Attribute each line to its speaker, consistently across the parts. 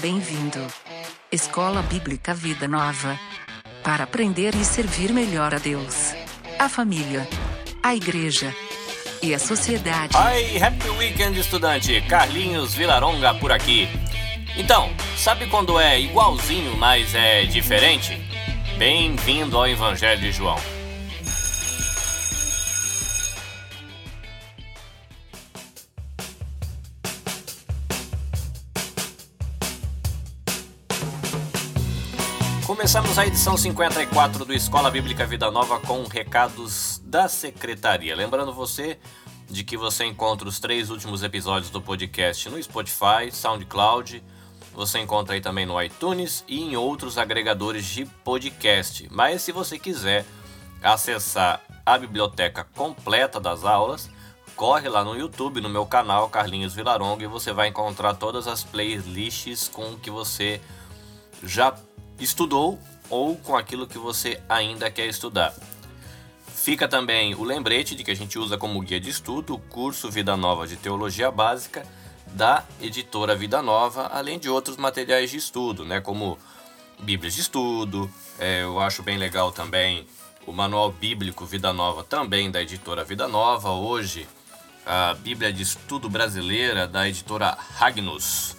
Speaker 1: Bem-vindo. Escola Bíblica Vida Nova. Para aprender e servir melhor a Deus, a família, a igreja e a sociedade.
Speaker 2: Ai, happy weekend, estudante! Carlinhos Vilaronga por aqui. Então, sabe quando é igualzinho, mas é diferente? Bem-vindo ao Evangelho de João. Começamos a edição 54 do Escola Bíblica Vida Nova com recados da secretaria. Lembrando você de que você encontra os três últimos episódios do podcast no Spotify, SoundCloud, você encontra aí também no iTunes e em outros agregadores de podcast. Mas se você quiser acessar a biblioteca completa das aulas, corre lá no YouTube, no meu canal Carlinhos Vilaronga, e você vai encontrar todas as playlists com que você já estudou ou com aquilo que você ainda quer estudar. Fica também o lembrete de que a gente usa como guia de estudo o curso Vida Nova de Teologia Básica da editora Vida Nova, além de outros materiais de estudo, né, como Bíblias de Estudo. É, eu acho bem legal também o Manual Bíblico Vida Nova, também da editora Vida Nova. Hoje, a Bíblia de Estudo Brasileira da editora Ragnus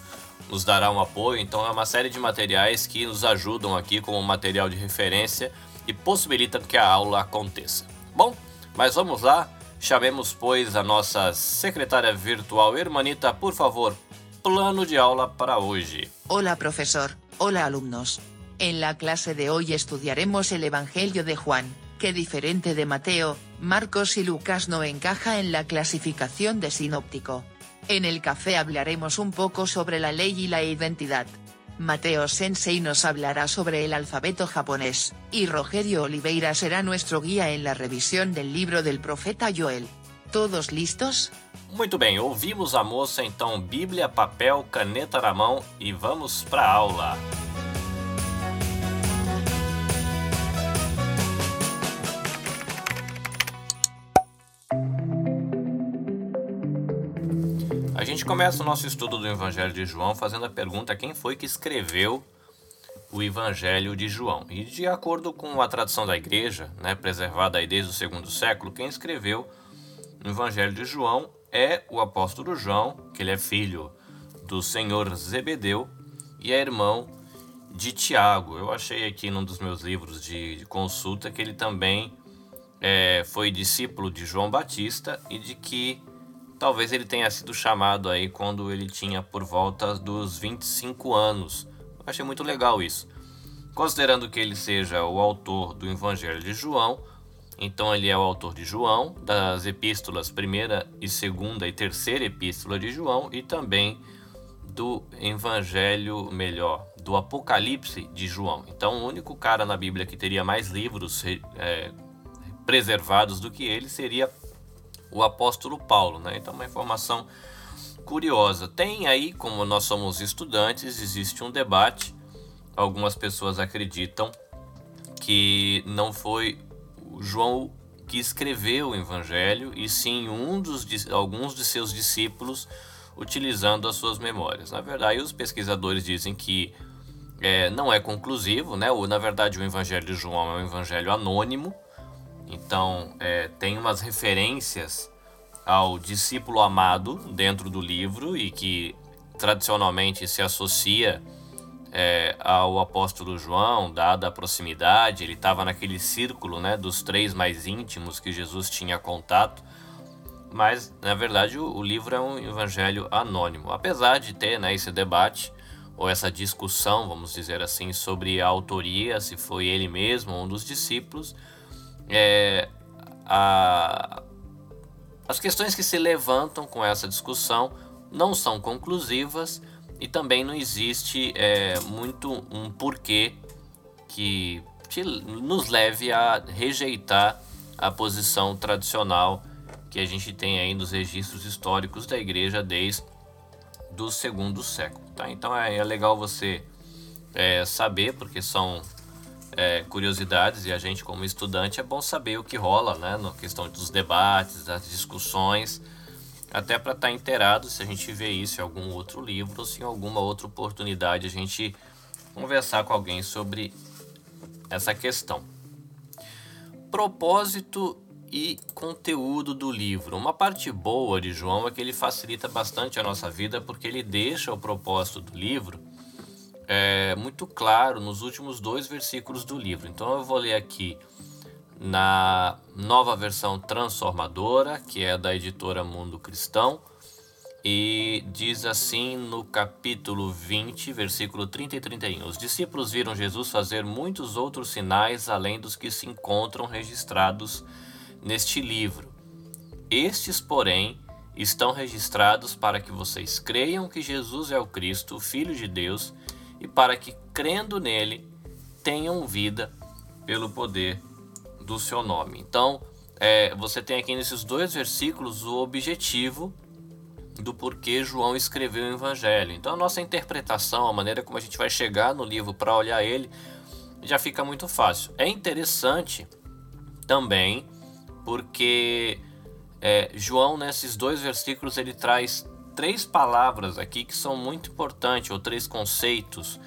Speaker 2: nos dará um apoio. Então é uma série de materiais que nos ajudam aqui como material de referência e possibilitam que a aula aconteça. Bom, mas vamos lá. Chamemos, pois, a nossa secretária virtual Hermanita, por favor, plano de aula para hoje.
Speaker 3: Hola profesor, hola alumnos. En la clase de hoy estudiaremos el Evangelio de Juan, que diferente de Mateo, Marcos y Lucas no encaja en la clasificación de sinóptico. En el café hablaremos un poco sobre la ley y la identidad. Mateo Sensei nos hablará sobre el alfabeto japonés, y Rogerio Oliveira será nuestro guía en la revisión del libro del profeta Joel. ¿Todos listos?
Speaker 2: Muito bem, ouvimos a moça, então Bíblia, papel, caneta na mão e vamos para aula. Começa o nosso estudo do Evangelho de João fazendo a pergunta quem foi que escreveu o Evangelho de João. E de acordo com a tradição da igreja, né, preservada aí desde o segundo século, quem escreveu o Evangelho de João é o apóstolo João, que ele é filho do Senhor Zebedeu e é irmão de Tiago. Eu achei aqui num dos meus livros de, consulta que ele também é, foi discípulo de João Batista e de que Talvez ele tenha sido chamado aí quando ele tinha por volta dos 25 anos. Eu achei muito legal isso. Considerando que ele seja o autor do Evangelho de João, então ele é o autor de João, das epístolas primeira e segunda e terceira epístola de João e também do Evangelho melhor, do Apocalipse de João. Então o único cara na Bíblia que teria mais livros é, preservados do que ele seria o apóstolo Paulo. Né? Então, uma informação curiosa. Tem aí, como nós somos estudantes, existe um debate. Algumas pessoas acreditam que não foi João que escreveu o evangelho, e sim um dos, alguns de seus discípulos utilizando as suas memórias. Na verdade, os pesquisadores dizem que é, não é conclusivo, né? Ou, na verdade, o evangelho de João é um evangelho anônimo, então, é, tem umas referências ao discípulo amado dentro do livro e que tradicionalmente se associa é, ao apóstolo João, dada a proximidade, ele estava naquele círculo né, dos três mais íntimos que Jesus tinha contato, mas na verdade o, o livro é um evangelho anônimo, apesar de ter né, esse debate ou essa discussão, vamos dizer assim, sobre a autoria, se foi ele mesmo ou um dos discípulos, é, a, as questões que se levantam com essa discussão não são conclusivas e também não existe é, muito um porquê que, nos leve a rejeitar a posição tradicional que a gente tem aí nos registros históricos da igreja desde do segundo século. Tá? Então é, é legal você é, saber, porque são é, curiosidades e a gente como estudante é bom saber o que rola, né, na questão dos debates, das discussões até para estar tá inteirado se a gente vê isso em algum outro livro ou se em alguma outra oportunidade a gente conversar com alguém sobre essa questão. Propósito e conteúdo do livro. Uma parte boa de João é que ele facilita bastante a nossa vida porque ele deixa o propósito do livro é, muito claro nos últimos dois versículos do livro. Então eu vou ler aqui na nova versão transformadora, que é da editora Mundo Cristão, e diz assim no capítulo 20, versículo 30 e 31. Os discípulos viram Jesus fazer muitos outros sinais além dos que se encontram registrados neste livro. Estes, porém, estão registrados para que vocês creiam que Jesus é o Cristo, o Filho de Deus, e para que, crendo nele, tenham vida pelo poder do seu nome. Então, é, você tem aqui nesses dois versículos o objetivo do porquê João escreveu o Evangelho. Então, a nossa interpretação, a maneira como a gente vai chegar no livro para olhar ele, já fica muito fácil. É interessante também porque é, João, nesses dois versículos, ele traz três palavras aqui que são muito importantes, ou três conceitos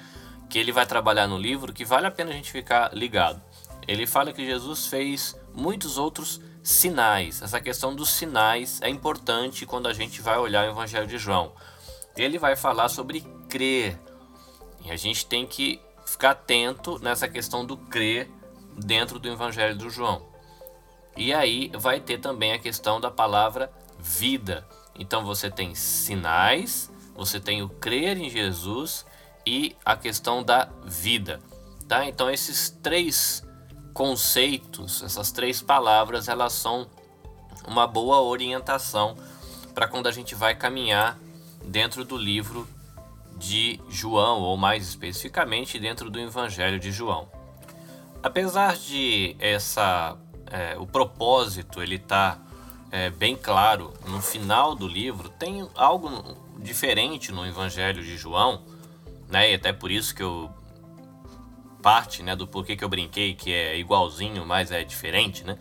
Speaker 2: que ele vai trabalhar no livro que vale a pena a gente ficar ligado. Ele fala que Jesus fez muitos outros sinais. Essa questão dos sinais é importante quando a gente vai olhar o Evangelho de João. Ele vai falar sobre crer. E a gente tem que ficar atento nessa questão do crer dentro do Evangelho do João. E aí vai ter também a questão da palavra vida. Então você tem sinais, você tem o crer em Jesus e a questão da vida, tá? Então esses três conceitos, essas três palavras, elas são uma boa orientação para quando a gente vai caminhar dentro do livro de João, ou mais especificamente dentro do Evangelho de João. Apesar de essa é, o propósito ele tá é, bem claro no final do livro, tem algo diferente no Evangelho de João, né? E até por isso que eu parte, né, do porquê que eu brinquei que é igualzinho, mas é diferente, né?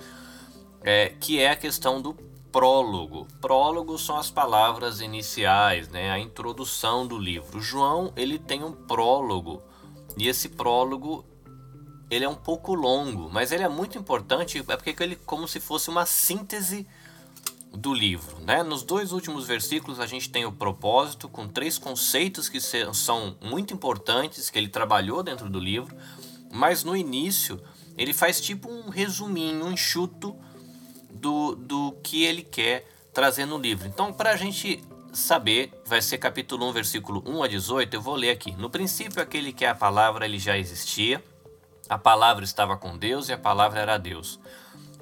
Speaker 2: É, que é a questão do prólogo. Prólogo são as palavras iniciais, né, a introdução do livro. João, ele tem um prólogo. E esse prólogo ele é um pouco longo, mas ele é muito importante, é porque ele como se fosse uma síntese do livro. Né? Nos dois últimos versículos a gente tem o propósito com três conceitos que são muito importantes que ele trabalhou dentro do livro, mas no início ele faz tipo um resuminho, um enxuto do, do que ele quer trazer no livro. Então, para a gente saber, vai ser capítulo 1, versículo 1 a 18, eu vou ler aqui. No princípio, aquele que é a palavra, ele já existia. A palavra estava com Deus e a palavra era Deus.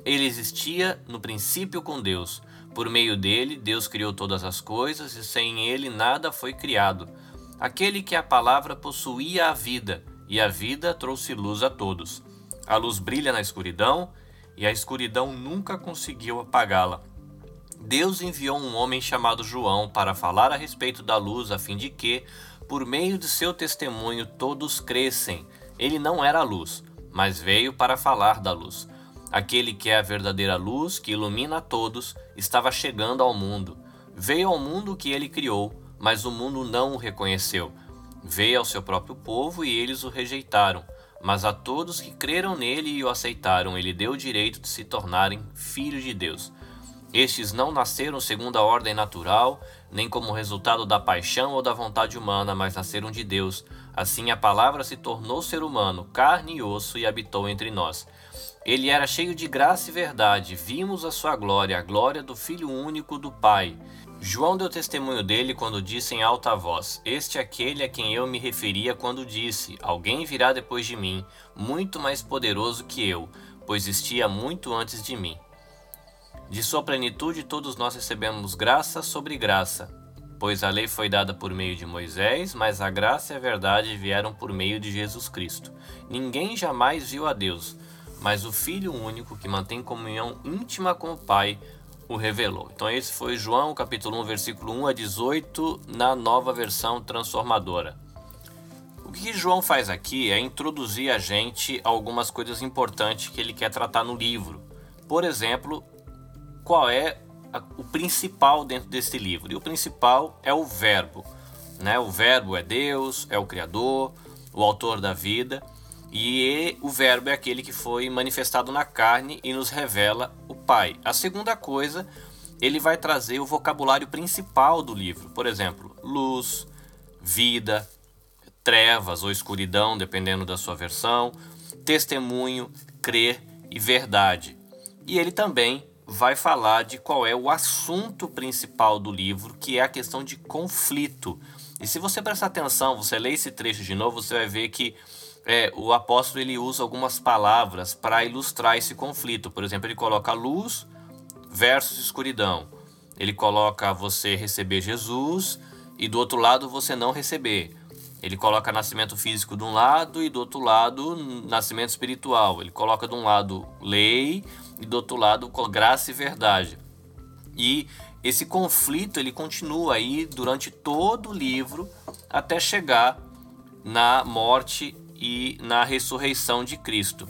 Speaker 2: Ele existia no princípio com Deus. Por meio dele, Deus criou todas as coisas e sem ele nada foi criado. Aquele que a palavra possuía a vida, e a vida trouxe luz a todos. A luz brilha na escuridão, e a escuridão nunca conseguiu apagá-la. Deus enviou um homem chamado João para falar a respeito da luz, a fim de que, por meio de seu testemunho, todos crescem. Ele não era a luz, mas veio para falar da luz. Aquele que é a verdadeira luz, que ilumina a todos, estava chegando ao mundo. Veio ao mundo que ele criou, mas o mundo não o reconheceu. Veio ao seu próprio povo e eles o rejeitaram. Mas a todos que creram nele e o aceitaram, ele deu o direito de se tornarem filhos de Deus. Estes não nasceram segundo a ordem natural, nem como resultado da paixão ou da vontade humana, mas nasceram de Deus. Assim a palavra se tornou ser humano, carne e osso, e habitou entre nós. Ele era cheio de graça e verdade, vimos a sua glória, a glória do Filho único do Pai. João deu testemunho dele quando disse em alta voz: Este é aquele a quem eu me referia quando disse: Alguém virá depois de mim, muito mais poderoso que eu, pois existia muito antes de mim. De sua plenitude todos nós recebemos graça sobre graça, pois a lei foi dada por meio de Moisés, mas a graça e a verdade vieram por meio de Jesus Cristo. Ninguém jamais viu a Deus mas o Filho único, que mantém comunhão íntima com o Pai, o revelou. Então esse foi João, capítulo 1, versículo 1 a 18, na nova versão transformadora. O que João faz aqui é introduzir a gente a algumas coisas importantes que ele quer tratar no livro. Por exemplo, qual é o principal dentro desse livro. E o principal é o Verbo. Né? O Verbo é Deus, é o Criador, o autor da vida. E o Verbo é aquele que foi manifestado na carne e nos revela o Pai. A segunda coisa, ele vai trazer o vocabulário principal do livro. Por exemplo, luz, vida, trevas ou escuridão, dependendo da sua versão, testemunho, crer e verdade. E ele também vai falar de qual é o assunto principal do livro, que é a questão de conflito. E se você prestar atenção, você lê esse trecho de novo, você vai ver que é, o apóstolo ele usa algumas palavras para ilustrar esse conflito. Por exemplo, ele coloca luz versus escuridão. Ele coloca você receber Jesus e do outro lado você não receber. Ele coloca nascimento físico de um lado e do outro lado nascimento espiritual. Ele coloca de um lado lei e do outro lado graça e verdade. E esse conflito ele continua aí durante todo o livro até chegar na morte e na ressurreição de Cristo.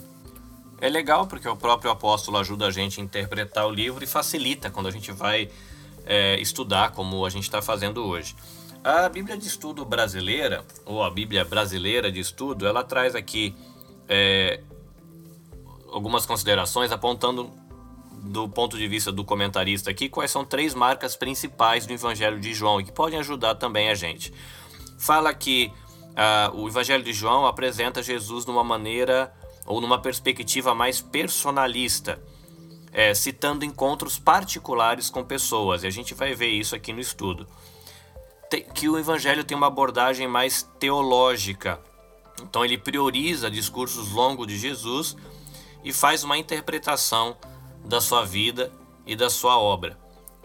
Speaker 2: É legal porque o próprio apóstolo ajuda a gente a interpretar o livro e facilita quando a gente vai é, estudar, como a gente está fazendo hoje. A Bíblia de Estudo brasileira, ou a Bíblia brasileira de estudo, ela traz aqui é, algumas considerações apontando do ponto de vista do comentarista aqui quais são três marcas principais do Evangelho de João e que podem ajudar também a gente. Fala que uh, o Evangelho de João apresenta Jesus de uma maneira ou numa perspectiva mais personalista, é, citando encontros particulares com pessoas, e a gente vai ver isso aqui no estudo que o evangelho tem uma abordagem mais teológica. Então ele prioriza discursos longos de Jesus e faz uma interpretação da sua vida e da sua obra.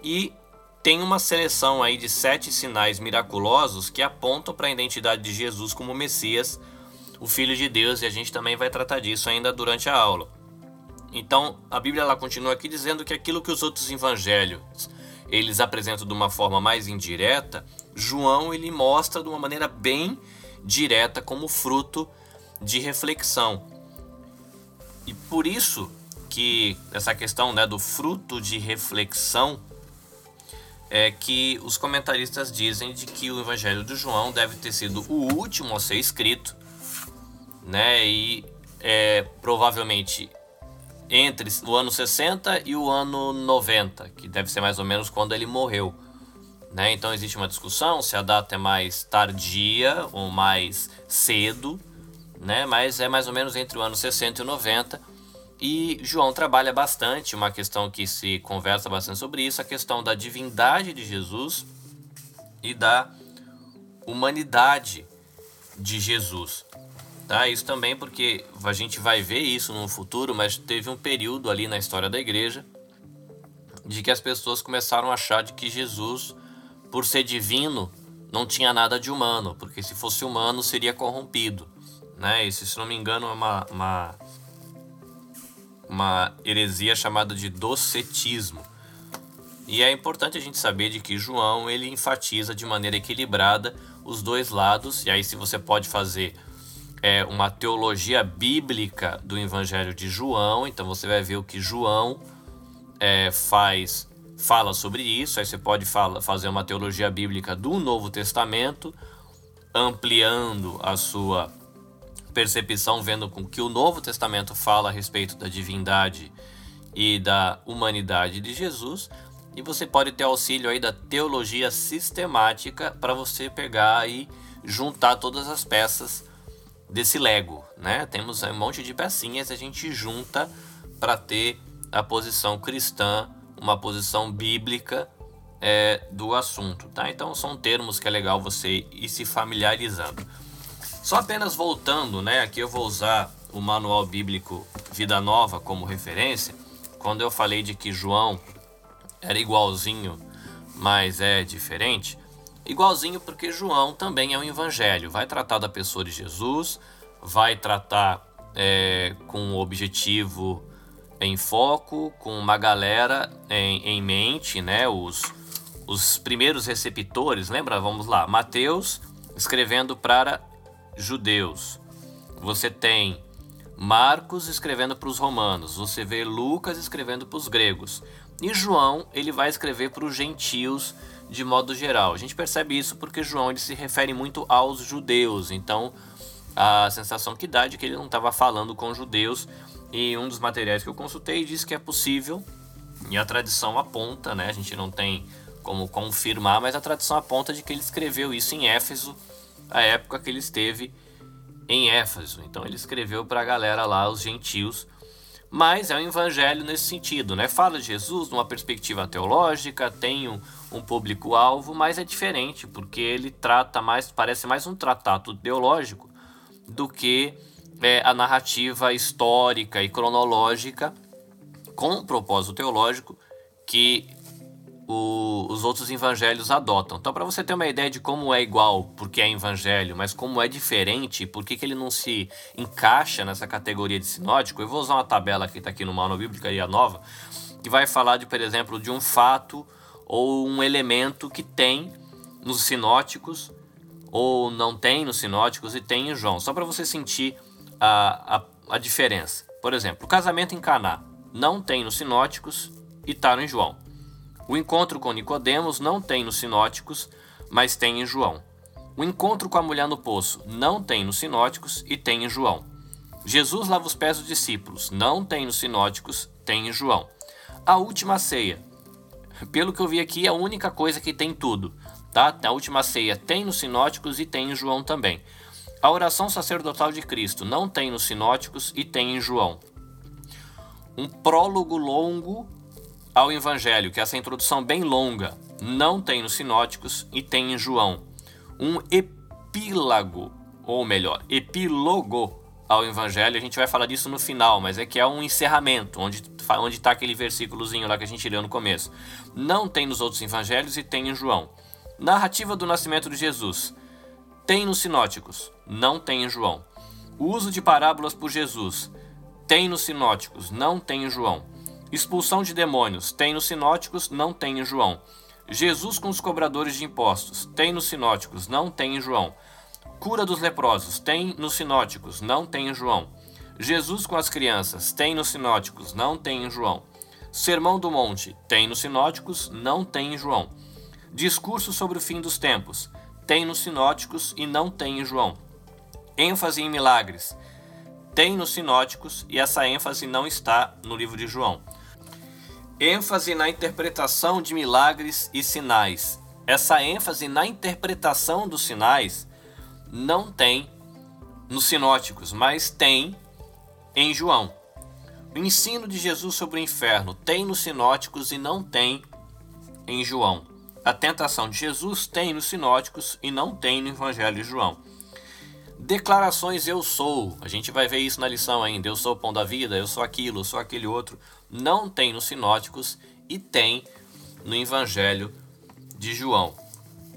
Speaker 2: E tem uma seleção aí de sete sinais miraculosos que apontam para a identidade de Jesus como Messias, o Filho de Deus, e a gente também vai tratar disso ainda durante a aula. Então, a Bíblia ela continua aqui dizendo que aquilo que os outros evangelhos eles apresentam de uma forma mais indireta, João ele mostra de uma maneira bem direta como fruto de reflexão. E por isso que essa questão né, do fruto de reflexão é que os comentaristas dizem de que o Evangelho de João deve ter sido o último a ser escrito, né? E é, provavelmente entre o ano 60 e o ano 90, que deve ser mais ou menos quando ele morreu. Né? Então existe uma discussão se a data é mais tardia ou mais cedo, né? mas é mais ou menos entre o ano 60 e o 90. E João trabalha bastante, uma questão que se conversa bastante sobre isso, a questão da divindade de Jesus e da humanidade de Jesus. Tá? Isso também porque a gente vai ver isso no futuro, mas teve um período ali na história da igreja de que as pessoas começaram a achar de que Jesus, por ser divino, não tinha nada de humano, porque se fosse humano seria corrompido. Né? Isso, se não me engano, é uma, uma, uma heresia chamada de docetismo. E é importante a gente saber de que João ele enfatiza de maneira equilibrada os dois lados, e aí se você pode fazer é uma teologia bíblica do Evangelho de João. Então você vai ver o que João é, faz, fala sobre isso. Aí você pode fala, fazer uma teologia bíblica do Novo Testamento, ampliando a sua percepção, vendo com que o Novo Testamento fala a respeito da divindade e da humanidade de Jesus. E você pode ter auxílio aí da teologia sistemática para você pegar e juntar todas as peças desse Lego, né? Temos um monte de pecinhas, a gente junta para ter a posição cristã, uma posição bíblica é, do assunto, tá? Então são termos que é legal você ir se familiarizando. Só apenas voltando, né? Aqui eu vou usar o manual bíblico Vida Nova como referência. Quando eu falei de que João era igualzinho, mas é diferente, Igualzinho porque João também é um evangelho, vai tratar da pessoa de Jesus, vai tratar é, com um objetivo em foco, com uma galera em, em mente, né? Os, os primeiros receptores, lembra? Vamos lá, Mateus escrevendo para judeus. Você tem Marcos escrevendo para os romanos, você vê Lucas escrevendo para os gregos. E João, ele vai escrever para os gentios de modo geral. A gente percebe isso porque João ele se refere muito aos judeus. Então, a sensação que dá é que ele não estava falando com judeus. E um dos materiais que eu consultei diz que é possível, e a tradição aponta, né? A gente não tem como confirmar, mas a tradição aponta de que ele escreveu isso em Éfeso, a época que ele esteve em Éfeso. Então ele escreveu para a galera lá, os gentios, mas é um evangelho nesse sentido, né? Fala de Jesus numa perspectiva teológica, tem um, um público-alvo, mas é diferente, porque ele trata mais, parece mais um tratado teológico do que é, a narrativa histórica e cronológica com um propósito teológico que o, os outros evangelhos adotam. Então, para você ter uma ideia de como é igual porque é evangelho, mas como é diferente, por que ele não se encaixa nessa categoria de sinótico, eu vou usar uma tabela que está aqui no Manual Bíblica Nova, que vai falar, de, por exemplo, de um fato ou um elemento que tem nos sinóticos ou não tem nos sinóticos e tem em João, só para você sentir a, a, a diferença. Por exemplo, o casamento em Caná não tem nos sinóticos e está em João. O encontro com Nicodemos não tem nos sinóticos, mas tem em João. O encontro com a mulher no poço não tem nos sinóticos e tem em João. Jesus lava os pés dos discípulos, não tem nos sinóticos, tem em João. A última ceia, pelo que eu vi aqui, é a única coisa que tem tudo, tá? A última ceia tem nos sinóticos e tem em João também. A oração sacerdotal de Cristo não tem nos sinóticos e tem em João. Um prólogo longo ao Evangelho, que essa introdução bem longa, não tem nos sinóticos e tem em João. Um epílago, ou melhor, epílogo ao Evangelho, a gente vai falar disso no final, mas é que é um encerramento, onde onde está aquele versículozinho lá que a gente leu no começo. Não tem nos outros evangelhos e tem em João. Narrativa do nascimento de Jesus. Tem nos sinóticos, não tem em João. O uso de parábolas por Jesus. Tem nos sinóticos, não tem em João. Expulsão de demônios, tem nos sinóticos, não tem em João. Jesus com os cobradores de impostos, tem nos sinóticos, não tem em João. Cura dos leprosos, tem nos sinóticos, não tem em João. Jesus com as crianças, tem nos sinóticos, não tem em João. Sermão do Monte, tem nos sinóticos, não tem em João. Discurso sobre o fim dos tempos, tem nos sinóticos e não tem em João. ênfase em milagres, tem nos sinóticos e essa ênfase não está no livro de João ênfase na interpretação de milagres e sinais. Essa ênfase na interpretação dos sinais não tem nos sinóticos, mas tem em João. O ensino de Jesus sobre o inferno tem nos sinóticos e não tem em João. A tentação de Jesus tem nos sinóticos e não tem no Evangelho de João. Declarações eu sou, a gente vai ver isso na lição ainda. Eu sou o pão da vida, eu sou aquilo, eu sou aquele outro não tem nos sinóticos e tem no Evangelho de João.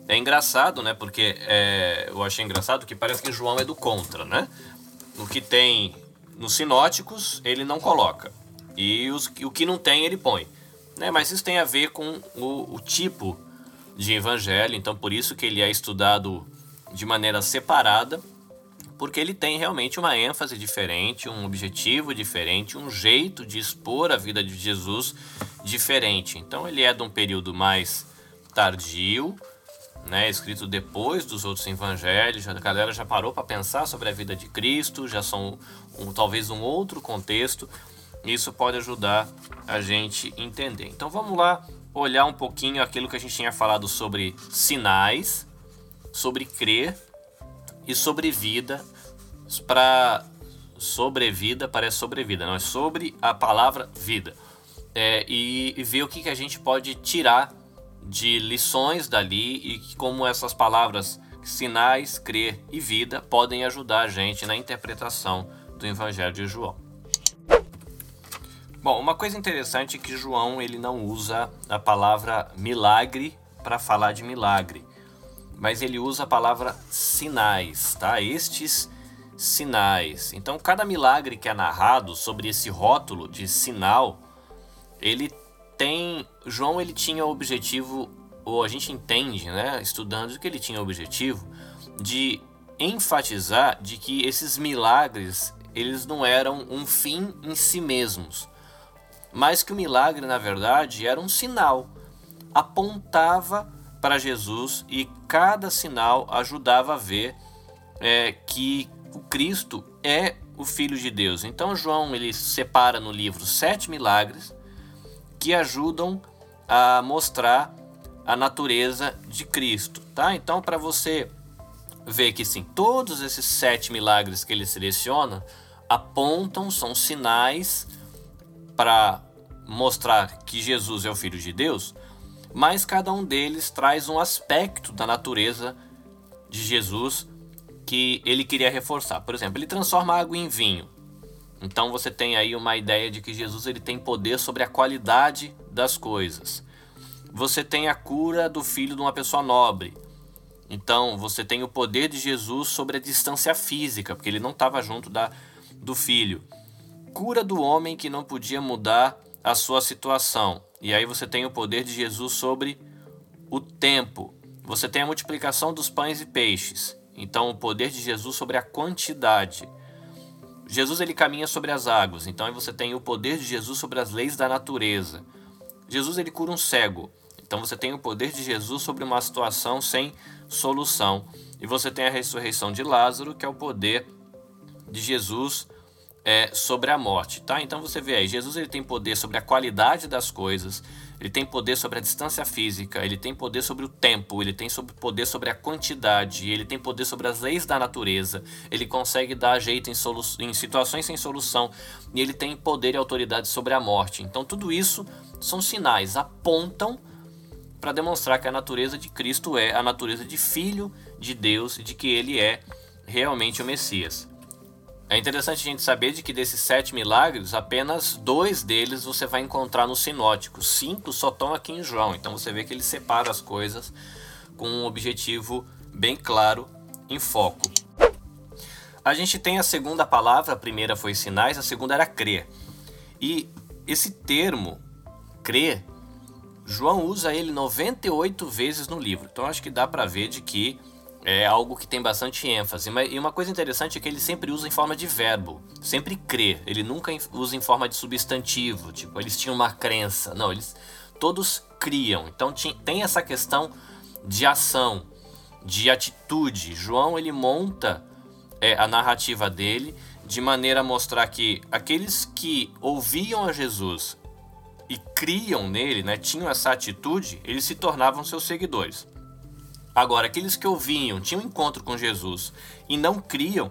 Speaker 2: É engraçado, né? Porque é, eu achei engraçado que parece que João é do contra, né? O que tem nos sinóticos ele não coloca e os, o que não tem ele põe, né? Mas isso tem a ver com o, o tipo de evangelho, então por isso que ele é estudado de maneira separada porque ele tem realmente uma ênfase diferente, um objetivo diferente, um jeito de expor a vida de Jesus diferente. Então ele é de um período mais tardio, né, escrito depois dos outros evangelhos, a galera já parou para pensar sobre a vida de Cristo, já são um, talvez um outro contexto. Isso pode ajudar a gente entender. Então vamos lá olhar um pouquinho aquilo que a gente tinha falado sobre sinais, sobre crer e sobrevida para sobrevida parece sobrevida, não é sobre a palavra vida. É, e, e, ver o que, que a gente pode tirar de lições dali e como essas palavras sinais, crer e vida podem ajudar a gente na interpretação do Evangelho de João. Bom, uma coisa interessante é que João ele não usa a palavra milagre para falar de milagre mas ele usa a palavra sinais, tá? Estes sinais. Então, cada milagre que é narrado sobre esse rótulo de sinal, ele tem, João ele tinha o objetivo, ou a gente entende, né, estudando que ele tinha o objetivo de enfatizar de que esses milagres eles não eram um fim em si mesmos. mas que o milagre, na verdade, era um sinal, apontava para Jesus e cada sinal ajudava a ver é, que o Cristo é o Filho de Deus. Então João ele separa no livro sete milagres que ajudam a mostrar a natureza de Cristo, tá? Então para você ver que sim, todos esses sete milagres que ele seleciona apontam, são sinais para mostrar que Jesus é o Filho de Deus, mas cada um deles traz um aspecto da natureza de Jesus que ele queria reforçar. Por exemplo, ele transforma água em vinho. Então você tem aí uma ideia de que Jesus ele tem poder sobre a qualidade das coisas. Você tem a cura do filho de uma pessoa nobre. Então você tem o poder de Jesus sobre a distância física, porque ele não estava junto da, do filho. Cura do homem que não podia mudar a sua situação. E aí você tem o poder de Jesus sobre o tempo. Você tem a multiplicação dos pães e peixes. Então o poder de Jesus sobre a quantidade. Jesus ele caminha sobre as águas. Então aí você tem o poder de Jesus sobre as leis da natureza. Jesus ele cura um cego. Então você tem o poder de Jesus sobre uma situação sem solução. E você tem a ressurreição de Lázaro, que é o poder de Jesus é, sobre a morte, tá? Então você vê aí, Jesus ele tem poder sobre a qualidade das coisas, ele tem poder sobre a distância física, ele tem poder sobre o tempo, ele tem sobre, poder sobre a quantidade, ele tem poder sobre as leis da natureza, ele consegue dar jeito em, solu em situações sem solução e ele tem poder e autoridade sobre a morte. Então tudo isso são sinais, apontam para demonstrar que a natureza de Cristo é a natureza de Filho de Deus e de que ele é realmente o Messias. É interessante a gente saber de que desses sete milagres, apenas dois deles você vai encontrar no sinótico. Cinco só estão aqui em João. Então você vê que ele separa as coisas com um objetivo bem claro em foco. A gente tem a segunda palavra, a primeira foi sinais, a segunda era crer. E esse termo, crer, João usa ele 98 vezes no livro. Então acho que dá para ver de que é algo que tem bastante ênfase. E uma coisa interessante é que ele sempre usa em forma de verbo, sempre crê. Ele nunca usa em forma de substantivo, tipo, eles tinham uma crença. Não, eles todos criam. Então tem essa questão de ação, de atitude. João ele monta é, a narrativa dele de maneira a mostrar que aqueles que ouviam a Jesus e criam nele, né, tinham essa atitude, eles se tornavam seus seguidores. Agora, aqueles que ouviam, tinham encontro com Jesus e não criam,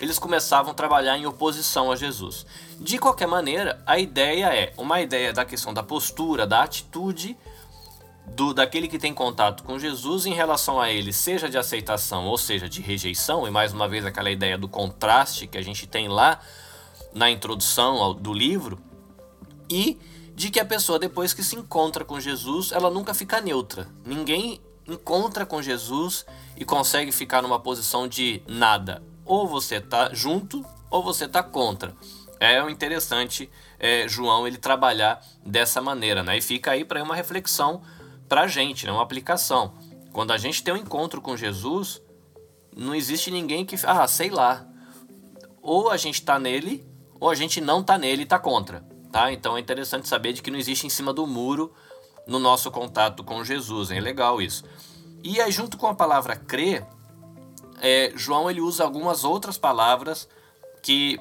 Speaker 2: eles começavam a trabalhar em oposição a Jesus. De qualquer maneira, a ideia é uma ideia da questão da postura, da atitude do daquele que tem contato com Jesus em relação a ele, seja de aceitação ou seja de rejeição, e mais uma vez aquela ideia do contraste que a gente tem lá na introdução ao, do livro, e de que a pessoa depois que se encontra com Jesus, ela nunca fica neutra. Ninguém encontra com Jesus e consegue ficar numa posição de nada. Ou você tá junto ou você tá contra. É interessante é, João ele trabalhar dessa maneira, né? E fica aí para uma reflexão para a gente, né? uma aplicação. Quando a gente tem um encontro com Jesus, não existe ninguém que, ah, sei lá, ou a gente está nele, ou a gente não está nele e está contra, tá? Então é interessante saber de que não existe em cima do muro no nosso contato com Jesus. É legal isso. E aí, junto com a palavra crer, é, João ele usa algumas outras palavras que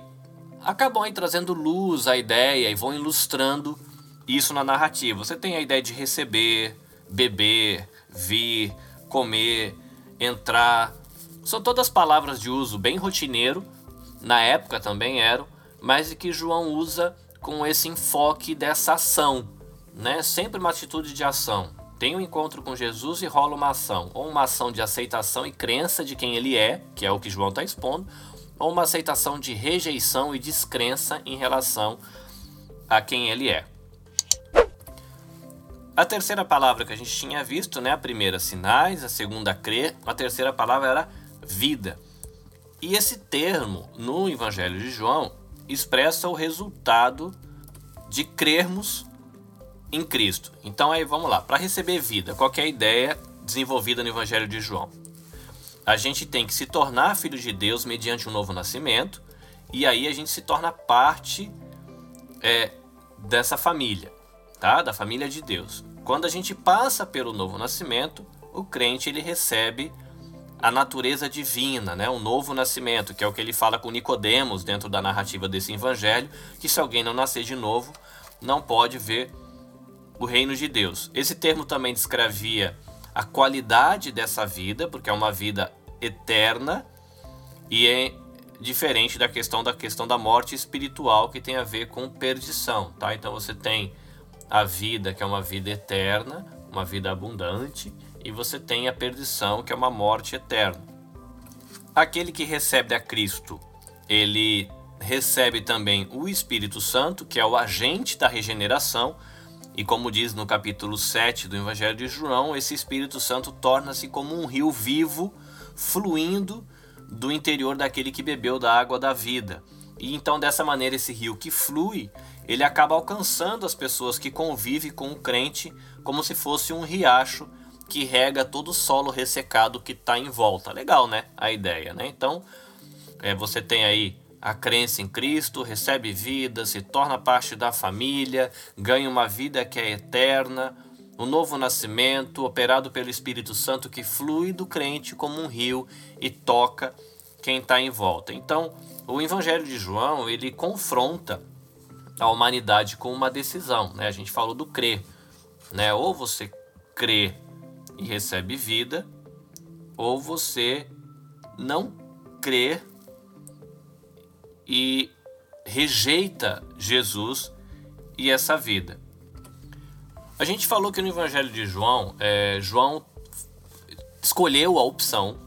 Speaker 2: acabam aí trazendo luz à ideia e vão ilustrando isso na narrativa. Você tem a ideia de receber, beber, vir, comer, entrar. São todas palavras de uso bem rotineiro, na época também eram, mas que João usa com esse enfoque dessa ação né? Sempre uma atitude de ação. Tem um encontro com Jesus e rola uma ação, ou uma ação de aceitação e crença de quem ele é, que é o que João está expondo, ou uma aceitação de rejeição e descrença em relação a quem ele é. A terceira palavra que a gente tinha visto, né? A primeira, sinais, a segunda, crer, a terceira palavra era vida. E esse termo, no Evangelho de João, expressa o resultado de crermos em Cristo. Então aí vamos lá, para receber vida, qual é a ideia desenvolvida no Evangelho de João? A gente tem que se tornar filho de Deus mediante um novo nascimento, e aí a gente se torna parte é, dessa família, tá? Da família de Deus. Quando a gente passa pelo novo nascimento, o crente ele recebe a natureza divina, né? O novo nascimento, que é o que ele fala com Nicodemos dentro da narrativa desse evangelho, que se alguém não nascer de novo, não pode ver o reino de Deus. Esse termo também descrevia a qualidade dessa vida, porque é uma vida eterna e é diferente da questão da questão da morte espiritual que tem a ver com perdição, tá? Então você tem a vida que é uma vida eterna, uma vida abundante, e você tem a perdição que é uma morte eterna. Aquele que recebe a Cristo, ele recebe também o Espírito Santo, que é o agente da regeneração, e como diz no capítulo 7 do Evangelho de João, esse Espírito Santo torna-se como um rio vivo fluindo do interior daquele que bebeu da água da vida. E então, dessa maneira, esse rio que flui, ele acaba alcançando as pessoas que convivem com o crente como se fosse um riacho que rega todo o solo ressecado que está em volta. Legal, né? A ideia, né? Então, é, você tem aí a crença em Cristo, recebe vida, se torna parte da família, ganha uma vida que é eterna, o novo nascimento, operado pelo Espírito Santo que flui do crente como um rio e toca quem está em volta. Então, o Evangelho de João ele confronta a humanidade com uma decisão. Né? A gente falou do crer. Né? Ou você crê e recebe vida, ou você não crê e rejeita Jesus e essa vida. A gente falou que no Evangelho de João, é, João escolheu a opção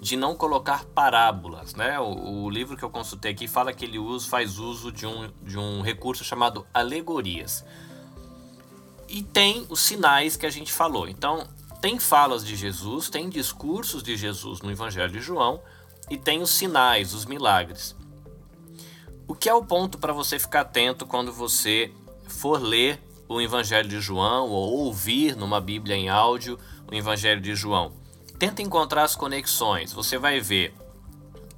Speaker 2: de não colocar parábolas, né? O, o, livro que eu consultei aqui fala que ele usa, faz uso de um, de um recurso chamado alegorias. E tem os sinais que a gente falou. Então, tem falas de Jesus, tem discursos de Jesus no Evangelho de João e tem os sinais, os milagres. O que é o ponto para você ficar atento quando você for ler o Evangelho de João ou ouvir numa Bíblia em áudio o Evangelho de João. Tenta encontrar as conexões. Você vai ver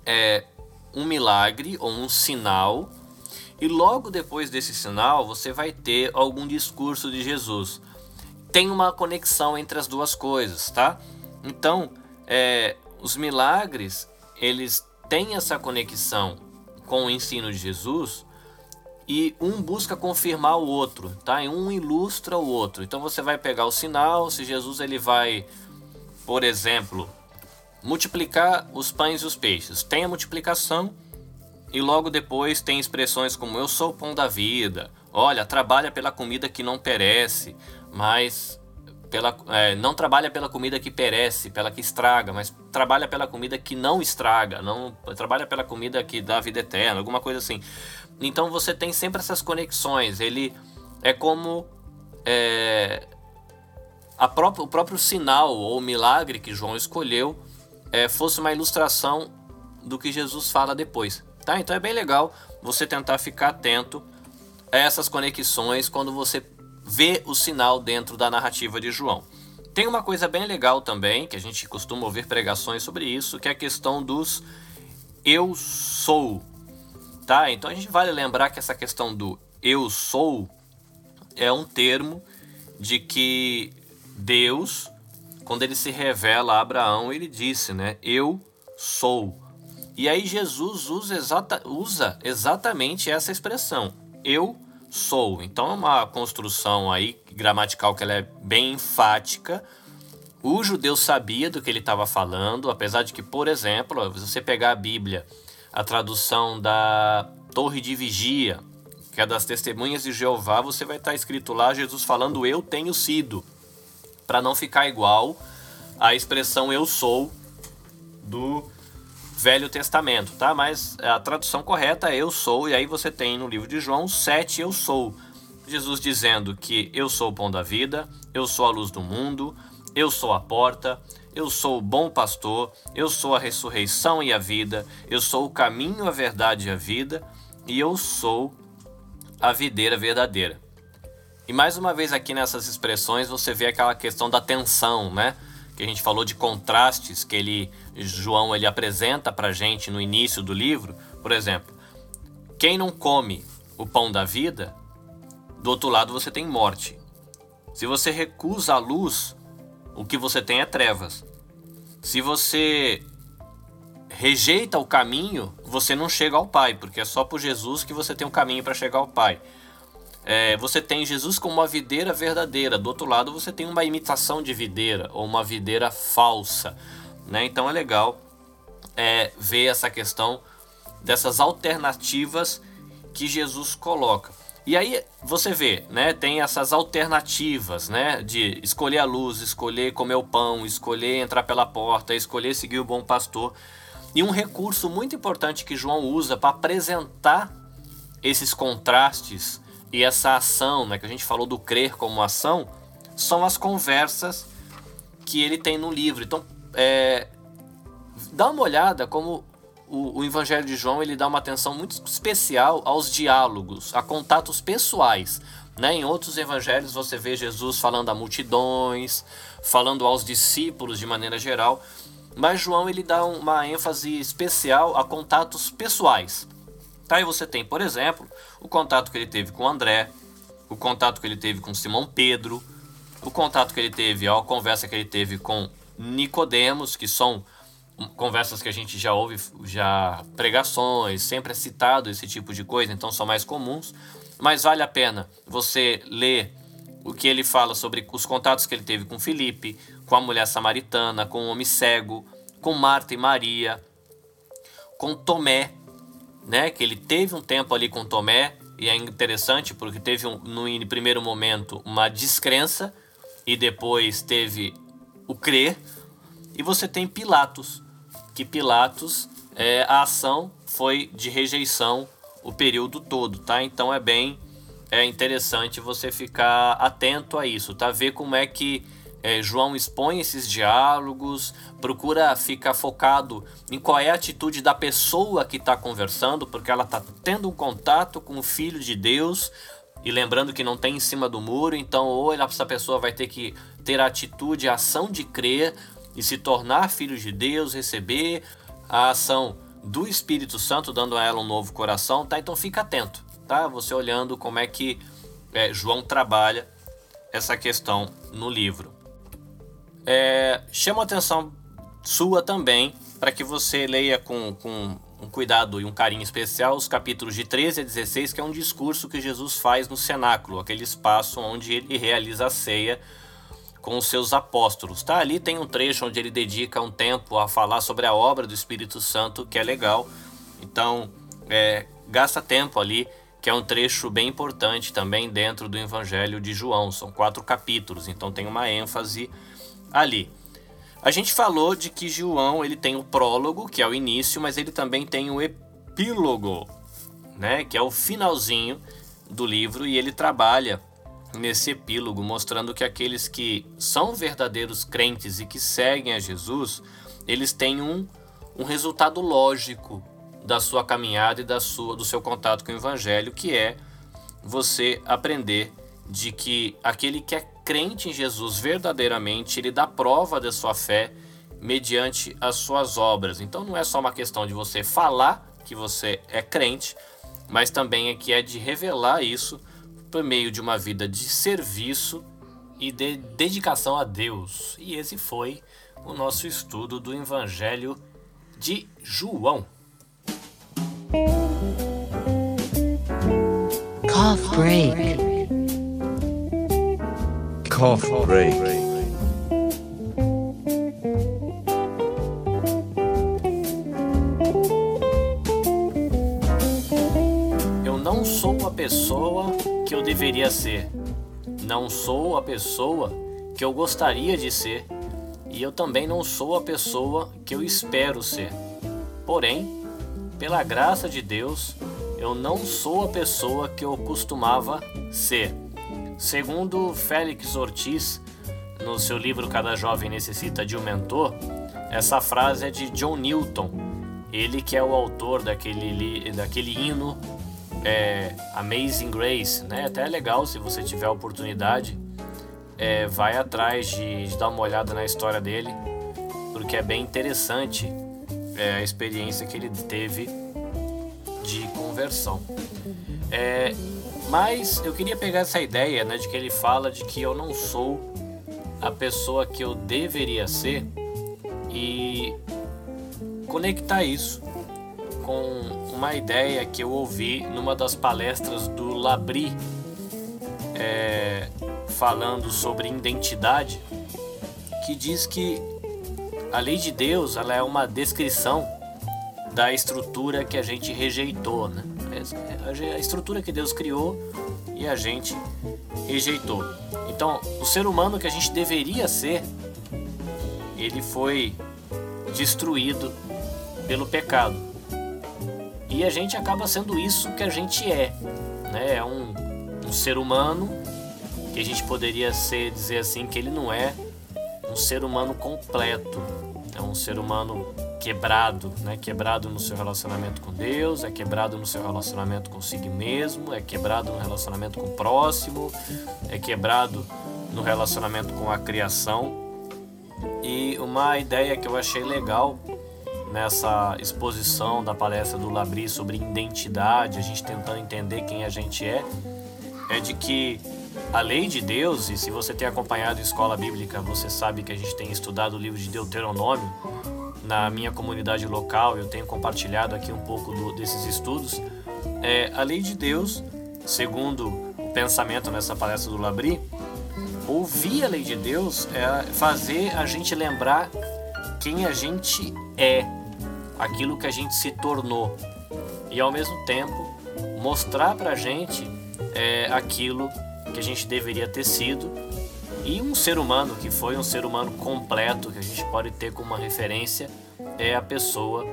Speaker 2: é, um milagre ou um sinal, e logo depois desse sinal você vai ter algum discurso de Jesus. Tem uma conexão entre as duas coisas, tá? Então, é, os milagres eles têm essa conexão com o ensino de Jesus e um busca confirmar o outro, tá? E um ilustra o outro. Então você vai pegar o sinal, se Jesus ele vai, por exemplo, multiplicar os pães e os peixes. Tem a multiplicação e logo depois tem expressões como eu sou o pão da vida. Olha, trabalha pela comida que não perece, mas pela, é, não trabalha pela comida que perece, pela que estraga, mas trabalha pela comida que não estraga, não trabalha pela comida que dá vida eterna, alguma coisa assim. Então você tem sempre essas conexões. Ele é como é, a própria, o próprio sinal ou milagre que João escolheu é, fosse uma ilustração do que Jesus fala depois. Tá? Então é bem legal você tentar ficar atento a essas conexões quando você vê o sinal dentro da narrativa de João. Tem uma coisa bem legal também, que a gente costuma ouvir pregações sobre isso, que é a questão dos eu sou. Tá? Então a gente vale lembrar que essa questão do eu sou é um termo de que Deus, quando ele se revela a Abraão, ele disse, né? Eu sou. E aí Jesus usa, exata, usa exatamente essa expressão. Eu sou. Então é uma construção aí gramatical que ela é bem enfática. O judeu sabia do que ele estava falando, apesar de que, por exemplo, se você pegar a Bíblia a tradução da Torre de Vigia, que é das Testemunhas de Jeová, você vai estar escrito lá Jesus falando eu tenho sido, para não ficar igual a expressão eu sou do Velho Testamento, tá? Mas a tradução correta é eu sou, e aí você tem no livro de João sete eu sou. Jesus dizendo que eu sou o pão da vida, eu sou a luz do mundo, eu sou a porta, eu sou o bom pastor, eu sou a ressurreição e a vida, eu sou o caminho, a verdade e a vida, e eu sou a videira verdadeira. E mais uma vez aqui nessas expressões você vê aquela questão da tensão, né? Que a gente falou de contrastes que ele João ele apresenta para gente no início do livro. Por exemplo, quem não come o pão da vida do outro lado você tem morte. Se você recusa a luz, o que você tem é trevas. Se você rejeita o caminho, você não chega ao Pai, porque é só por Jesus que você tem um caminho para chegar ao Pai. É, você tem Jesus como uma videira verdadeira, do outro lado você tem uma imitação de videira ou uma videira falsa. Né? Então é legal é, ver essa questão dessas alternativas que Jesus coloca. E aí você vê, né, tem essas alternativas, né, de escolher a luz, escolher comer o pão, escolher entrar pela porta, escolher seguir o bom pastor. E um recurso muito importante que João usa para apresentar esses contrastes e essa ação, né, que a gente falou do crer como ação, são as conversas que ele tem no livro. Então, é, dá uma olhada como o, o, Evangelho de João ele dá uma atenção muito especial aos diálogos, a contatos pessoais. Né? Em outros evangelhos você vê Jesus falando a multidões, falando aos discípulos de maneira geral. Mas João ele dá uma ênfase especial a contatos pessoais. Tá? Aí você tem, por exemplo, o contato que ele teve com André, o contato que ele teve com Simão Pedro, o contato que ele teve, a conversa que ele teve com Nicodemos, que são conversas que a gente já ouve, já pregações, sempre é citado esse tipo de coisa, então são mais comuns, mas vale a pena você ler o que ele fala sobre os contatos que ele teve com Felipe, com a mulher samaritana, com o homem cego, com Marta e Maria, com Tomé, né? Que ele teve um tempo ali com Tomé e é interessante porque teve um, no primeiro momento uma descrença e depois teve o crer. E você tem Pilatos, que Pilatos é, a ação foi de rejeição o período todo, tá? Então é bem é interessante você ficar atento a isso, tá? Ver como é que é, João expõe esses diálogos, procura ficar focado em qual é a atitude da pessoa que está conversando, porque ela está tendo um contato com o Filho de Deus, e lembrando que não tem em cima do muro, então ou essa pessoa vai ter que ter a atitude, a ação de crer e se tornar filho de Deus, receber a ação do Espírito Santo, dando a ela um novo coração, tá? Então fica atento, tá? Você olhando como é que é, João trabalha essa questão no livro. É, chama a atenção sua também para que você leia com, com um cuidado e um carinho especial os capítulos de 13 a 16, que é um discurso que Jesus faz no cenáculo, aquele espaço onde ele realiza a ceia com os seus apóstolos. Tá ali tem um trecho onde ele dedica um tempo a falar sobre a obra do Espírito Santo, que é legal. Então, é, gasta tempo ali, que é um trecho bem importante também dentro do Evangelho de João. São quatro capítulos, então tem uma ênfase ali. A gente falou de que João ele tem o prólogo, que é o início, mas ele também tem o epílogo, né, que é o finalzinho do livro e ele trabalha nesse epílogo mostrando que aqueles que são verdadeiros crentes e que seguem a Jesus, eles têm um, um resultado lógico da sua caminhada e da sua do seu contato com o evangelho, que é você aprender de que aquele que é crente em Jesus verdadeiramente, ele dá prova da sua fé mediante as suas obras. Então não é só uma questão de você falar que você é crente, mas também é que é de revelar isso por meio de uma vida de serviço e de dedicação a Deus. E esse foi o nosso estudo do Evangelho de João.
Speaker 1: Cough break
Speaker 4: cough break.
Speaker 2: Eu não sou a pessoa que eu deveria ser. Não sou a pessoa que eu gostaria de ser. E eu também não sou a pessoa que eu espero ser. Porém, pela graça de Deus, eu não sou a pessoa que eu costumava ser. Segundo Félix Ortiz, no seu livro Cada Jovem Necessita de um Mentor, essa frase é de John Newton, ele que é o autor daquele, daquele hino é, Amazing Grace. Né? Até é legal se você tiver a oportunidade, é, vai atrás de, de, dar uma olhada na história dele, porque é bem interessante é, a experiência que ele teve de conversão. É, mas eu queria pegar essa ideia né, de que ele fala de que eu não sou a pessoa que eu deveria ser e conectar isso com uma ideia que eu ouvi numa das palestras do Labri é, falando sobre identidade, que diz que a lei de Deus ela é uma descrição da estrutura que a gente rejeitou, né? É, a estrutura que Deus criou e a gente rejeitou. Então, o ser humano que a gente deveria ser, ele foi destruído pelo pecado. E a gente acaba sendo isso que a gente é, né? É um, um ser humano que a gente poderia ser, dizer assim que ele não é um ser humano completo, é um ser humano quebrado, né? Quebrado no seu relacionamento com Deus, é quebrado no seu relacionamento consigo mesmo, é quebrado no relacionamento com o próximo, é quebrado no relacionamento com a criação. E uma ideia que eu achei legal nessa exposição da palestra do Labri sobre identidade, a gente tentando entender quem a gente é, é de que a lei de Deus, e se você tem acompanhado escola bíblica, você sabe que a gente tem estudado o livro de Deuteronômio na minha comunidade local, eu tenho compartilhado aqui um pouco do, desses estudos. É, a lei de Deus, segundo o pensamento nessa palestra do Labri, ouvir a lei de Deus é fazer a gente lembrar quem a gente é, aquilo que a gente se tornou, e ao mesmo tempo mostrar pra gente é, aquilo que a gente deveria ter sido e um ser humano que foi um ser humano completo que a gente pode ter como uma referência é a pessoa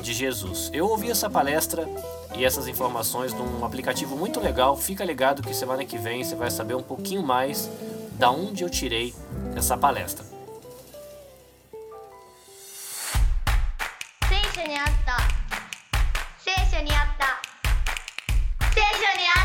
Speaker 2: de Jesus. Eu ouvi essa palestra e essas informações num aplicativo muito legal. Fica ligado que semana que vem você vai saber um pouquinho mais da onde eu tirei essa palestra. E aí,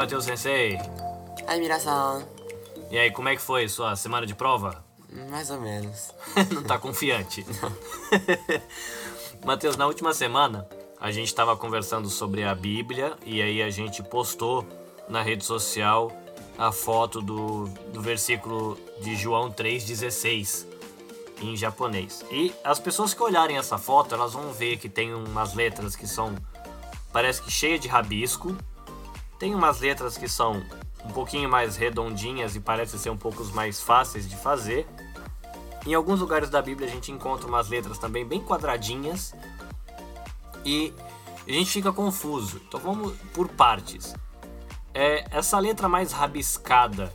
Speaker 2: Matheus Sensei?
Speaker 4: Ai, Mirasan.
Speaker 2: E aí, como é que foi sua semana de prova?
Speaker 4: Mais ou menos.
Speaker 2: Não tá confiante? Matheus, na última semana a gente estava conversando sobre a Bíblia e aí a gente postou na rede social a foto do, do versículo de João 3,16 em japonês. E as pessoas que olharem essa foto, elas vão ver que tem umas letras que são parece que cheia de rabisco tem umas letras que são um pouquinho mais redondinhas e parecem ser um pouco mais fáceis de fazer. Em alguns lugares da Bíblia a gente encontra umas letras também bem quadradinhas e a gente fica confuso. Então vamos por partes. É, essa letra mais rabiscada,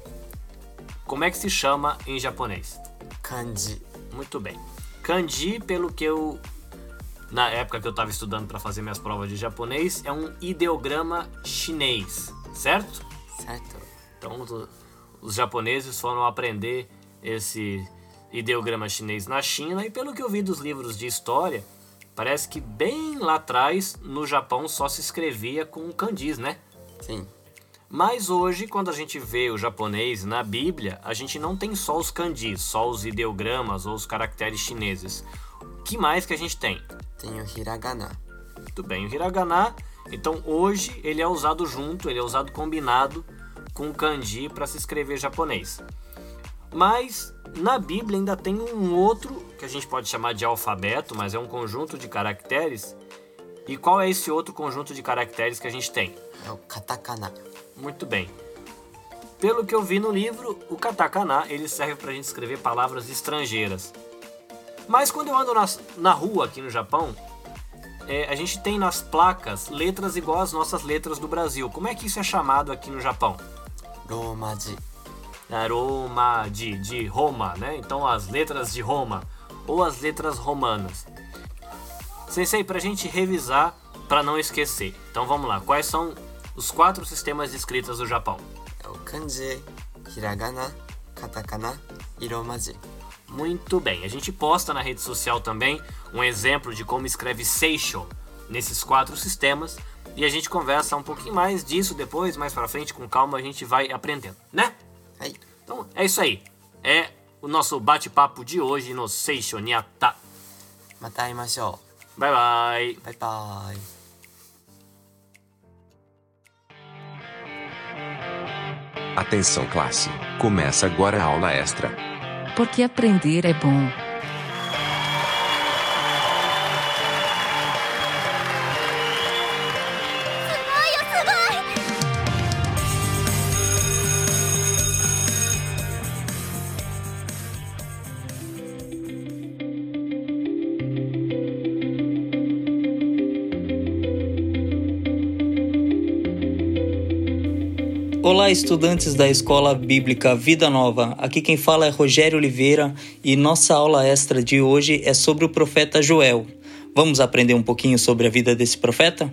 Speaker 2: como é que se chama em japonês?
Speaker 4: Kanji.
Speaker 2: Muito bem. Kanji, pelo que eu na época que eu estava estudando para fazer minhas provas de japonês, é um ideograma chinês, certo?
Speaker 4: Certo.
Speaker 2: Então, os japoneses foram aprender esse ideograma chinês na China e pelo que eu vi dos livros de história, parece que bem lá atrás no Japão só se escrevia com kanjis, né?
Speaker 4: Sim.
Speaker 2: Mas hoje, quando a gente vê o japonês na Bíblia, a gente não tem só os kanjis, só os ideogramas ou os caracteres chineses. O que mais que a gente tem?
Speaker 4: Tem o hiragana.
Speaker 2: Muito bem, o hiragana, então hoje ele é usado junto, ele é usado combinado com o kanji para se escrever japonês. Mas na Bíblia ainda tem um outro que a gente pode chamar de alfabeto, mas é um conjunto de caracteres. E qual é esse outro conjunto de caracteres que a gente tem?
Speaker 4: É o katakana.
Speaker 2: Muito bem. Pelo que eu vi no livro, o katakana ele serve para a gente escrever palavras estrangeiras. Mas quando eu ando na, na rua aqui no Japão, é, a gente tem nas placas letras igual às nossas letras do Brasil. Como é que isso é chamado aqui no Japão?
Speaker 4: Romaji.
Speaker 2: É, Roma de, de Roma, né? Então as letras de Roma ou as letras romanas. Sensei, para a gente revisar, para não esquecer. Então vamos lá, quais são os quatro sistemas de escritas do Japão?
Speaker 4: É o kanji, hiragana, katakana e romaji.
Speaker 2: Muito bem, a gente posta na rede social também um exemplo de como escreve Seixo nesses quatro sistemas e a gente conversa um pouquinho mais disso depois, mais para frente, com calma a gente vai aprendendo, né?
Speaker 4: É.
Speaker 2: Então é isso aí, é o nosso bate-papo de hoje no
Speaker 4: Seixo Niata. Mataimashou.
Speaker 2: Bye bye.
Speaker 4: Bye bye.
Speaker 5: Atenção classe, começa agora a aula extra.
Speaker 1: Porque aprender é bom.
Speaker 6: Estudantes da Escola Bíblica Vida Nova. Aqui quem fala é Rogério Oliveira e nossa aula extra de hoje é sobre o profeta Joel. Vamos aprender um pouquinho sobre a vida desse profeta?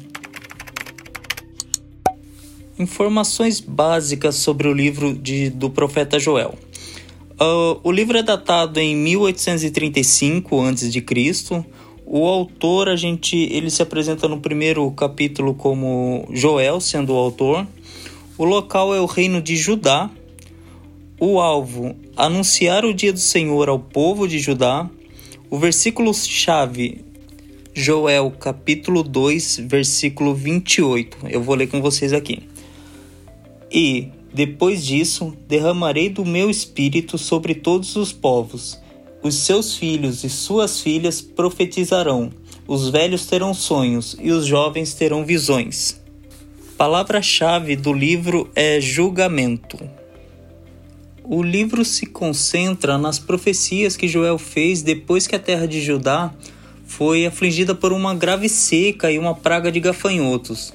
Speaker 6: Informações básicas sobre o livro de, do profeta Joel. Uh, o livro é datado em 1835 a.C. O autor, a gente, ele se apresenta no primeiro capítulo como Joel, sendo o autor. O local é o reino de Judá. O alvo: anunciar o dia do Senhor ao povo de Judá. O versículo chave Joel capítulo 2, versículo 28. Eu vou ler com vocês aqui. E depois disso, derramarei do meu espírito sobre todos os povos. Os seus filhos e suas filhas profetizarão. Os velhos terão sonhos e os jovens terão visões. Palavra-chave do livro é julgamento. O livro se concentra nas profecias que Joel fez depois que a terra de Judá foi afligida por uma grave seca e uma praga de gafanhotos.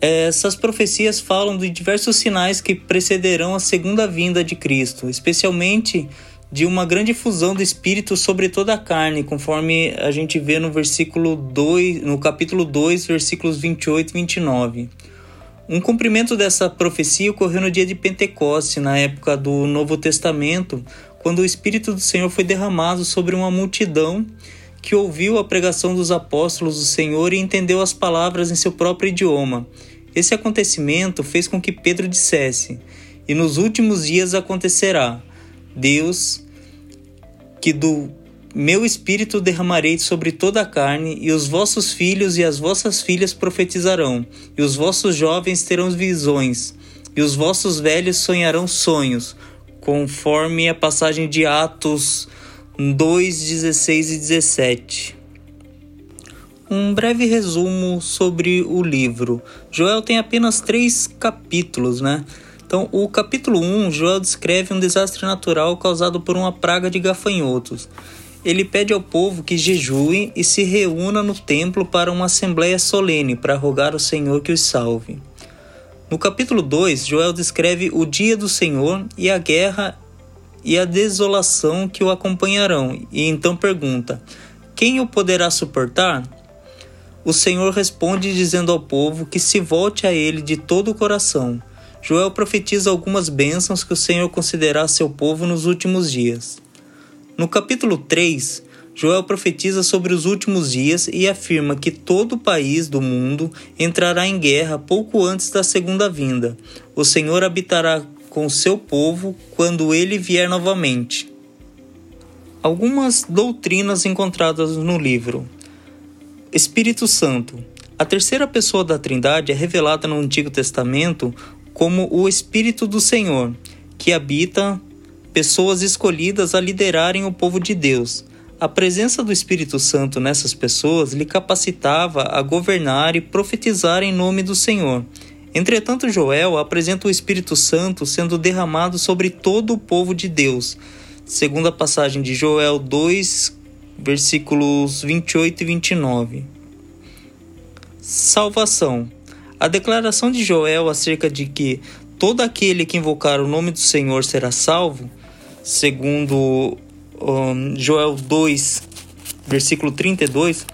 Speaker 6: Essas profecias falam de diversos sinais que precederão a segunda vinda de Cristo, especialmente de uma grande fusão do espírito sobre toda a carne, conforme a gente vê no versículo 2, no capítulo 2, versículos 28 e 29. Um cumprimento dessa profecia ocorreu no dia de Pentecoste, na época do Novo Testamento, quando o Espírito do Senhor foi derramado sobre uma multidão que ouviu a pregação dos apóstolos do Senhor e entendeu as palavras em seu próprio idioma. Esse acontecimento fez com que Pedro dissesse: E nos últimos dias acontecerá, Deus, que do meu espírito derramarei sobre toda a carne, e os vossos filhos e as vossas filhas profetizarão, e os vossos jovens terão visões, e os vossos velhos sonharão sonhos, conforme a passagem de Atos 2, 16 e 17. Um breve resumo sobre o livro. Joel tem apenas três capítulos, né? Então, o capítulo 1, Joel descreve um desastre natural causado por uma praga de gafanhotos ele pede ao povo que jejue e se reúna no templo para uma assembleia solene para rogar ao Senhor que os salve. No capítulo 2, Joel descreve o dia do Senhor e a guerra e a desolação que o acompanharão, e então pergunta: Quem o poderá suportar? O Senhor responde dizendo ao povo que se volte a ele de todo o coração. Joel profetiza algumas bênçãos que o Senhor concederá a seu povo nos últimos dias. No capítulo 3, Joel profetiza sobre os últimos dias e afirma que todo o país do mundo entrará em guerra pouco antes da segunda vinda. O Senhor habitará com seu povo quando ele vier novamente. Algumas doutrinas encontradas no livro. Espírito Santo. A terceira pessoa da Trindade é revelada no Antigo Testamento como o Espírito do Senhor, que habita pessoas escolhidas a liderarem o povo de Deus. A presença do Espírito Santo nessas pessoas lhe capacitava a governar e profetizar em nome do Senhor. Entretanto, Joel apresenta o Espírito Santo sendo derramado sobre todo o povo de Deus, segundo a passagem de Joel 2, versículos 28 e 29. Salvação. A declaração de Joel acerca de que todo aquele que invocar o nome do Senhor será salvo segundo um, Joel 2, versículo 32,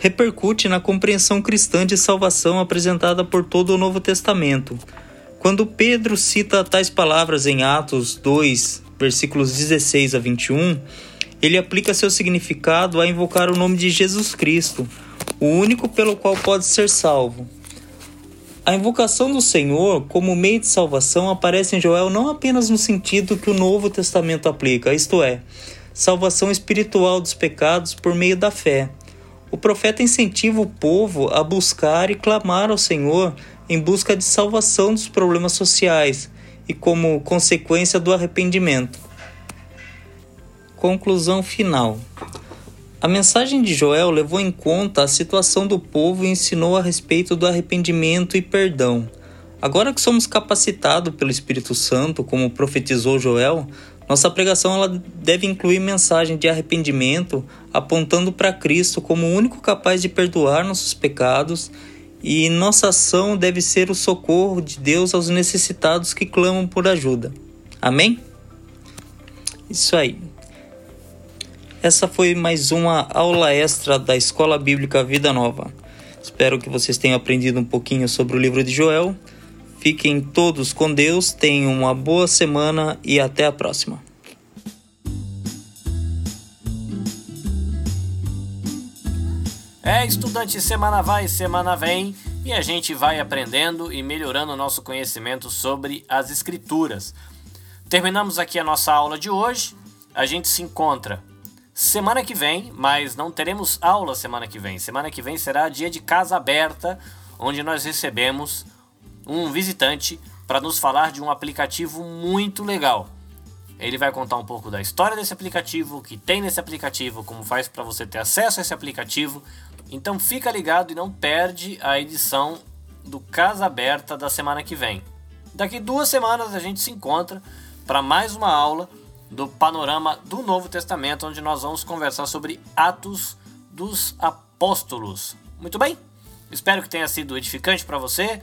Speaker 6: repercute na compreensão cristã de salvação apresentada por todo o Novo Testamento. Quando Pedro cita tais palavras em Atos 2, versículos 16 a 21, ele aplica seu significado a invocar o nome de Jesus Cristo, o único pelo qual pode ser salvo. A invocação do Senhor como meio de salvação aparece em Joel não apenas no sentido que o Novo Testamento aplica, isto é, salvação espiritual dos pecados por meio da fé. O profeta incentiva o povo a buscar e clamar ao Senhor em busca de salvação dos problemas sociais e como consequência do arrependimento. Conclusão final. A mensagem de Joel levou em conta a situação do povo e ensinou a respeito do arrependimento e perdão. Agora que somos capacitados pelo Espírito Santo, como profetizou Joel, nossa pregação ela deve incluir mensagem de arrependimento, apontando para Cristo como o único capaz de perdoar nossos pecados, e nossa ação deve ser o socorro de Deus aos necessitados que clamam por ajuda. Amém? Isso aí. Essa foi mais uma aula extra da Escola Bíblica Vida Nova. Espero que vocês tenham aprendido um pouquinho sobre o livro de Joel. Fiquem todos com Deus, tenham uma boa semana e até a próxima.
Speaker 2: É, estudante, semana vai, semana vem e a gente vai aprendendo e melhorando o nosso conhecimento sobre as Escrituras. Terminamos aqui a nossa aula de hoje. A gente se encontra semana que vem, mas não teremos aula semana que vem. Semana que vem será dia de casa aberta, onde nós recebemos um visitante para nos falar de um aplicativo muito legal. Ele vai contar um pouco da história desse aplicativo, o que tem nesse aplicativo, como faz para você ter acesso a esse aplicativo. Então fica ligado e não perde a edição do Casa Aberta da semana que vem. Daqui duas semanas a gente se encontra para mais uma aula do panorama do Novo Testamento, onde nós vamos conversar sobre Atos dos Apóstolos. Muito bem? Espero que tenha sido edificante para você.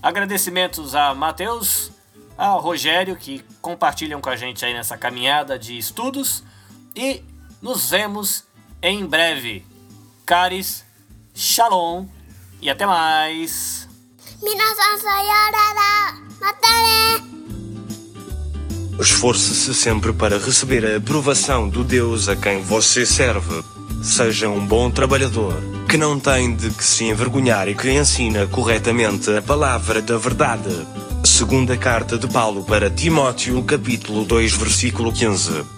Speaker 2: Agradecimentos a Mateus, a Rogério, que compartilham com a gente aí nessa caminhada de estudos. E nos vemos em breve. Caris, Shalom e até mais.
Speaker 7: Esforce-se sempre para receber a aprovação do Deus a quem você serve. Seja um bom trabalhador, que não tem de que se envergonhar e que ensina corretamente a palavra da verdade. Segunda carta de Paulo para Timóteo, capítulo 2, versículo 15.